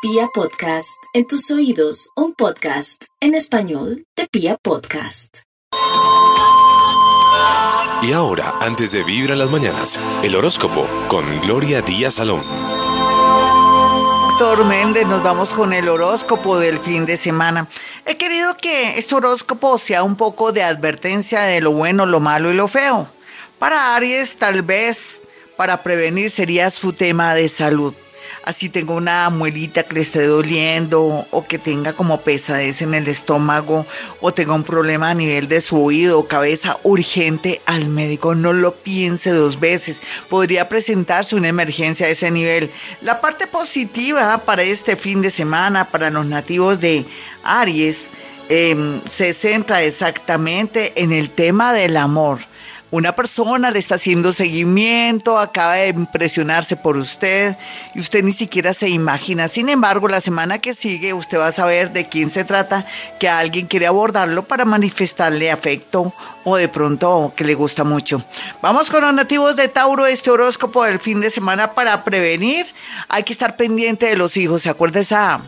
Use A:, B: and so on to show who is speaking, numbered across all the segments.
A: Pia Podcast, en tus oídos, un podcast en español de Pia Podcast.
B: Y ahora, antes de vivir en las mañanas, el horóscopo con Gloria Díaz Salón.
C: Doctor Méndez, nos vamos con el horóscopo del fin de semana. He querido que este horóscopo sea un poco de advertencia de lo bueno, lo malo y lo feo. Para Aries, tal vez para prevenir sería su tema de salud así tengo una muelita que le esté doliendo o que tenga como pesadez en el estómago o tenga un problema a nivel de su oído o cabeza, urgente al médico. No lo piense dos veces. Podría presentarse una emergencia a ese nivel. La parte positiva para este fin de semana, para los nativos de Aries, em, se centra exactamente en el tema del amor una persona le está haciendo seguimiento, acaba de impresionarse por usted y usted ni siquiera se imagina. Sin embargo, la semana que sigue usted va a saber de quién se trata, que alguien quiere abordarlo para manifestarle afecto o de pronto que le gusta mucho. Vamos con los nativos de Tauro, este horóscopo del fin de semana para prevenir. Hay que estar pendiente de los hijos. ¿Se acuerda esa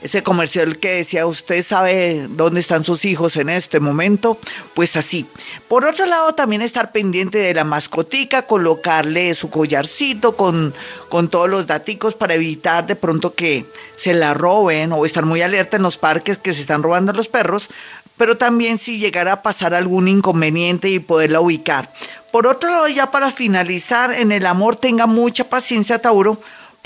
C: ese comercial que decía, usted sabe dónde están sus hijos en este momento, pues así. Por otro lado, también estar pendiente de la mascotica, colocarle su collarcito con, con todos los daticos para evitar de pronto que se la roben o estar muy alerta en los parques que se están robando los perros, pero también si llegara a pasar algún inconveniente y poderla ubicar. Por otro lado, ya para finalizar, en el amor tenga mucha paciencia, Tauro,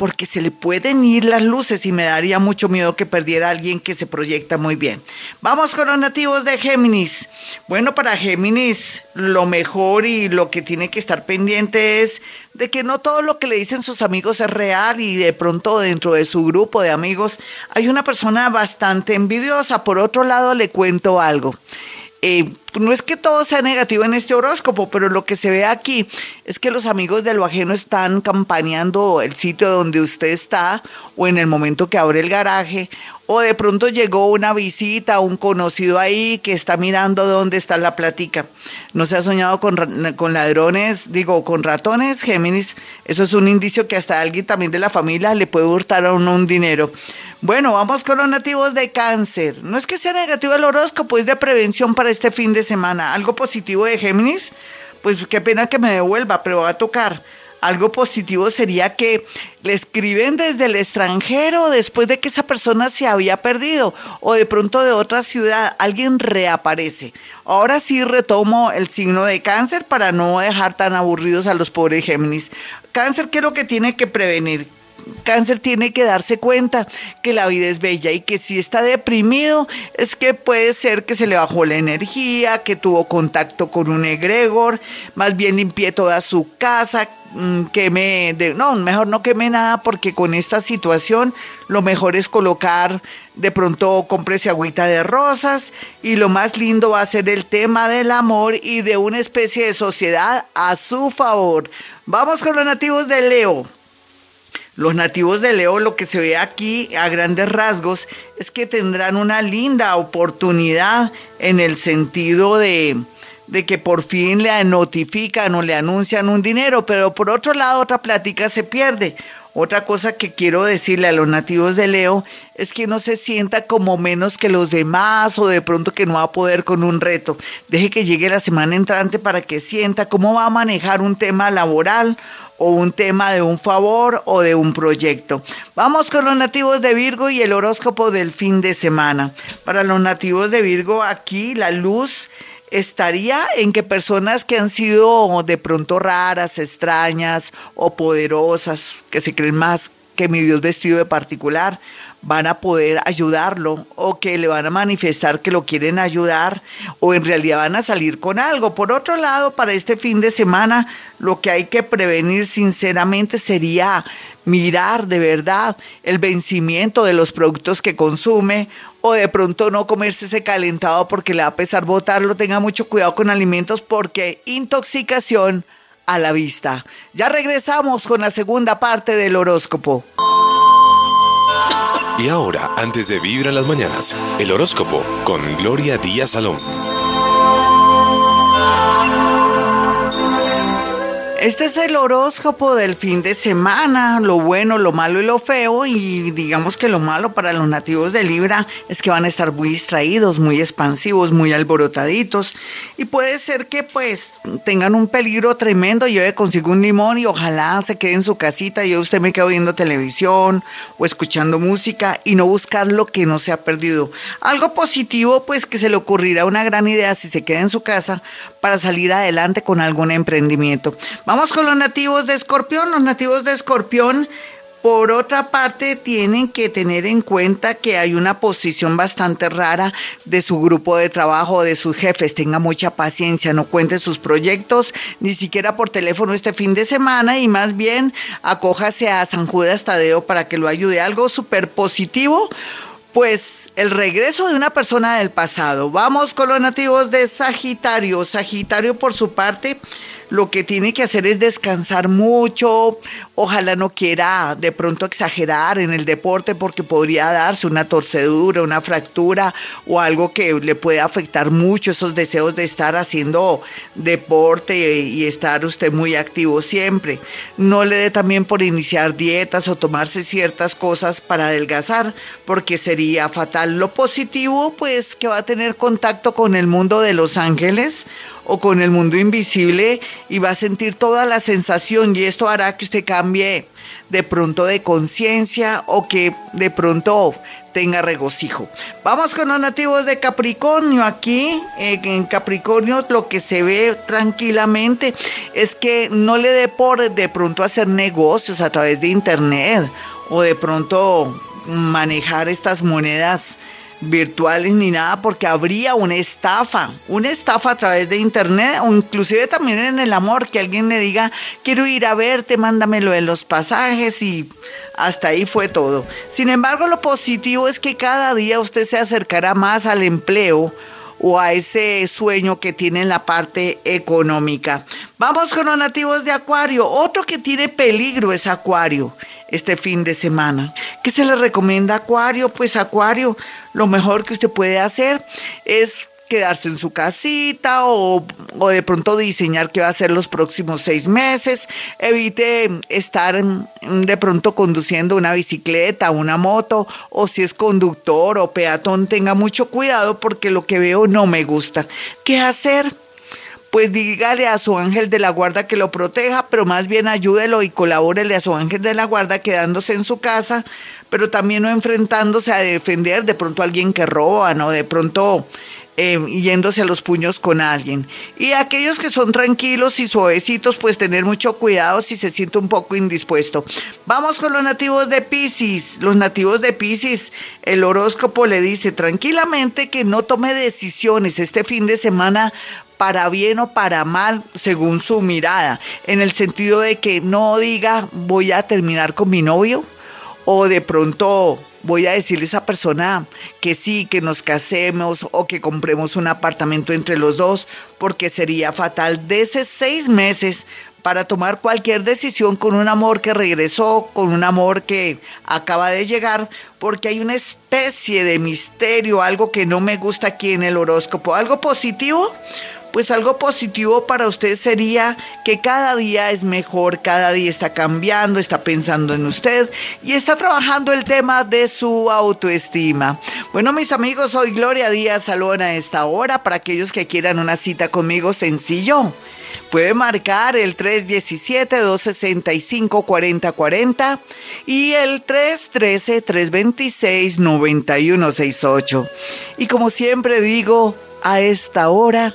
C: porque se le pueden ir las luces y me daría mucho miedo que perdiera a alguien que se proyecta muy bien. Vamos con los nativos de Géminis. Bueno, para Géminis lo mejor y lo que tiene que estar pendiente es de que no todo lo que le dicen sus amigos es real y de pronto dentro de su grupo de amigos hay una persona bastante envidiosa. Por otro lado, le cuento algo. Eh, no es que todo sea negativo en este horóscopo, pero lo que se ve aquí es que los amigos de lo ajeno están campaneando el sitio donde usted está o en el momento que abre el garaje o de pronto llegó una visita, un conocido ahí que está mirando dónde está la platica. No se ha soñado con, con ladrones, digo, con ratones, Géminis. Eso es un indicio que hasta alguien también de la familia le puede hurtar a uno un dinero. Bueno, vamos con los nativos de cáncer. No es que sea negativo el horóscopo, es de prevención para este fin de semana. ¿Algo positivo de Géminis? Pues qué pena que me devuelva, pero va a tocar. Algo positivo sería que le escriben desde el extranjero después de que esa persona se había perdido o de pronto de otra ciudad, alguien reaparece. Ahora sí retomo el signo de cáncer para no dejar tan aburridos a los pobres Géminis. Cáncer, ¿qué es lo que tiene que prevenir? Cáncer tiene que darse cuenta que la vida es bella y que si está deprimido es que puede ser que se le bajó la energía, que tuvo contacto con un egregor, más bien limpié toda su casa, mm, queme, de, no, mejor no queme nada porque con esta situación lo mejor es colocar, de pronto cómprese agüita de rosas y lo más lindo va a ser el tema del amor y de una especie de sociedad a su favor. Vamos con los nativos de Leo. Los nativos de Leo, lo que se ve aquí a grandes rasgos, es que tendrán una linda oportunidad en el sentido de, de que por fin le notifican o le anuncian un dinero, pero por otro lado otra plática se pierde. Otra cosa que quiero decirle a los nativos de Leo es que no se sienta como menos que los demás o de pronto que no va a poder con un reto. Deje que llegue la semana entrante para que sienta cómo va a manejar un tema laboral o un tema de un favor o de un proyecto. Vamos con los nativos de Virgo y el horóscopo del fin de semana. Para los nativos de Virgo, aquí la luz estaría en que personas que han sido de pronto raras, extrañas o poderosas, que se creen más que mi Dios vestido de particular, van a poder ayudarlo o que le van a manifestar que lo quieren ayudar o en realidad van a salir con algo. Por otro lado, para este fin de semana, lo que hay que prevenir sinceramente sería mirar de verdad el vencimiento de los productos que consume o de pronto no comerse ese calentado porque le va a pesar botarlo. Tenga mucho cuidado con alimentos porque intoxicación a la vista. Ya regresamos con la segunda parte del horóscopo.
B: Y ahora, antes de vivir en las mañanas, el horóscopo con Gloria Díaz Salón.
C: Este es el horóscopo del fin de semana, lo bueno, lo malo y lo feo. Y digamos que lo malo para los nativos de Libra es que van a estar muy distraídos, muy expansivos, muy alborotaditos. Y puede ser que pues tengan un peligro tremendo. Yo consigo un limón y ojalá se quede en su casita. Yo usted me quedo viendo televisión o escuchando música y no buscar lo que no se ha perdido. Algo positivo pues que se le ocurrirá una gran idea si se queda en su casa para salir adelante con algún emprendimiento. Con los nativos de Escorpión. Los nativos de Escorpión, por otra parte, tienen que tener en cuenta que hay una posición bastante rara de su grupo de trabajo, de sus jefes. Tenga mucha paciencia, no cuente sus proyectos ni siquiera por teléfono este fin de semana y más bien acójase a San Judas Tadeo para que lo ayude. Algo súper positivo pues el regreso de una persona del pasado. Vamos con los nativos de Sagitario. Sagitario por su parte lo que tiene que hacer es descansar mucho, ojalá no quiera de pronto exagerar en el deporte porque podría darse una torcedura, una fractura o algo que le puede afectar mucho esos deseos de estar haciendo deporte y estar usted muy activo siempre. No le dé también por iniciar dietas o tomarse ciertas cosas para adelgazar porque sería fatal. Lo positivo pues que va a tener contacto con el mundo de los ángeles o con el mundo invisible y va a sentir toda la sensación y esto hará que usted cambie de pronto de conciencia o que de pronto tenga regocijo. Vamos con los nativos de Capricornio. Aquí en Capricornio lo que se ve tranquilamente es que no le dé por de pronto hacer negocios a través de internet o de pronto manejar estas monedas virtuales ni nada porque habría una estafa, una estafa a través de internet o inclusive también en el amor, que alguien le diga, quiero ir a verte, mándamelo en los pasajes y hasta ahí fue todo. Sin embargo, lo positivo es que cada día usted se acercará más al empleo o a ese sueño que tiene en la parte económica. Vamos con los nativos de Acuario. Otro que tiene peligro es Acuario este fin de semana. ¿Qué se le recomienda a Acuario? Pues Acuario, lo mejor que usted puede hacer es quedarse en su casita o, o, de pronto diseñar qué va a hacer los próximos seis meses. Evite estar de pronto conduciendo una bicicleta, una moto o si es conductor o peatón, tenga mucho cuidado porque lo que veo no me gusta. ¿Qué hacer? Pues dígale a su ángel de la guarda que lo proteja, pero más bien ayúdelo y colabórele a su ángel de la guarda quedándose en su casa, pero también no enfrentándose a defender de pronto a alguien que roba, ¿no? De pronto eh, yéndose a los puños con alguien. Y aquellos que son tranquilos y suavecitos, pues tener mucho cuidado si se siente un poco indispuesto. Vamos con los nativos de Pisces. Los nativos de Pisces, el horóscopo le dice tranquilamente que no tome decisiones este fin de semana para bien o para mal, según su mirada, en el sentido de que no diga voy a terminar con mi novio o de pronto voy a decirle a esa persona que sí, que nos casemos o que compremos un apartamento entre los dos, porque sería fatal. De esos seis meses para tomar cualquier decisión con un amor que regresó, con un amor que acaba de llegar, porque hay una especie de misterio, algo que no me gusta aquí en el horóscopo, algo positivo pues algo positivo para usted sería que cada día es mejor, cada día está cambiando, está pensando en usted y está trabajando el tema de su autoestima. Bueno, mis amigos, soy Gloria Díaz Salón a esta hora para aquellos que quieran una cita conmigo sencillo. Puede marcar el 317-265-4040 y el 313-326-9168. Y como siempre digo, a esta hora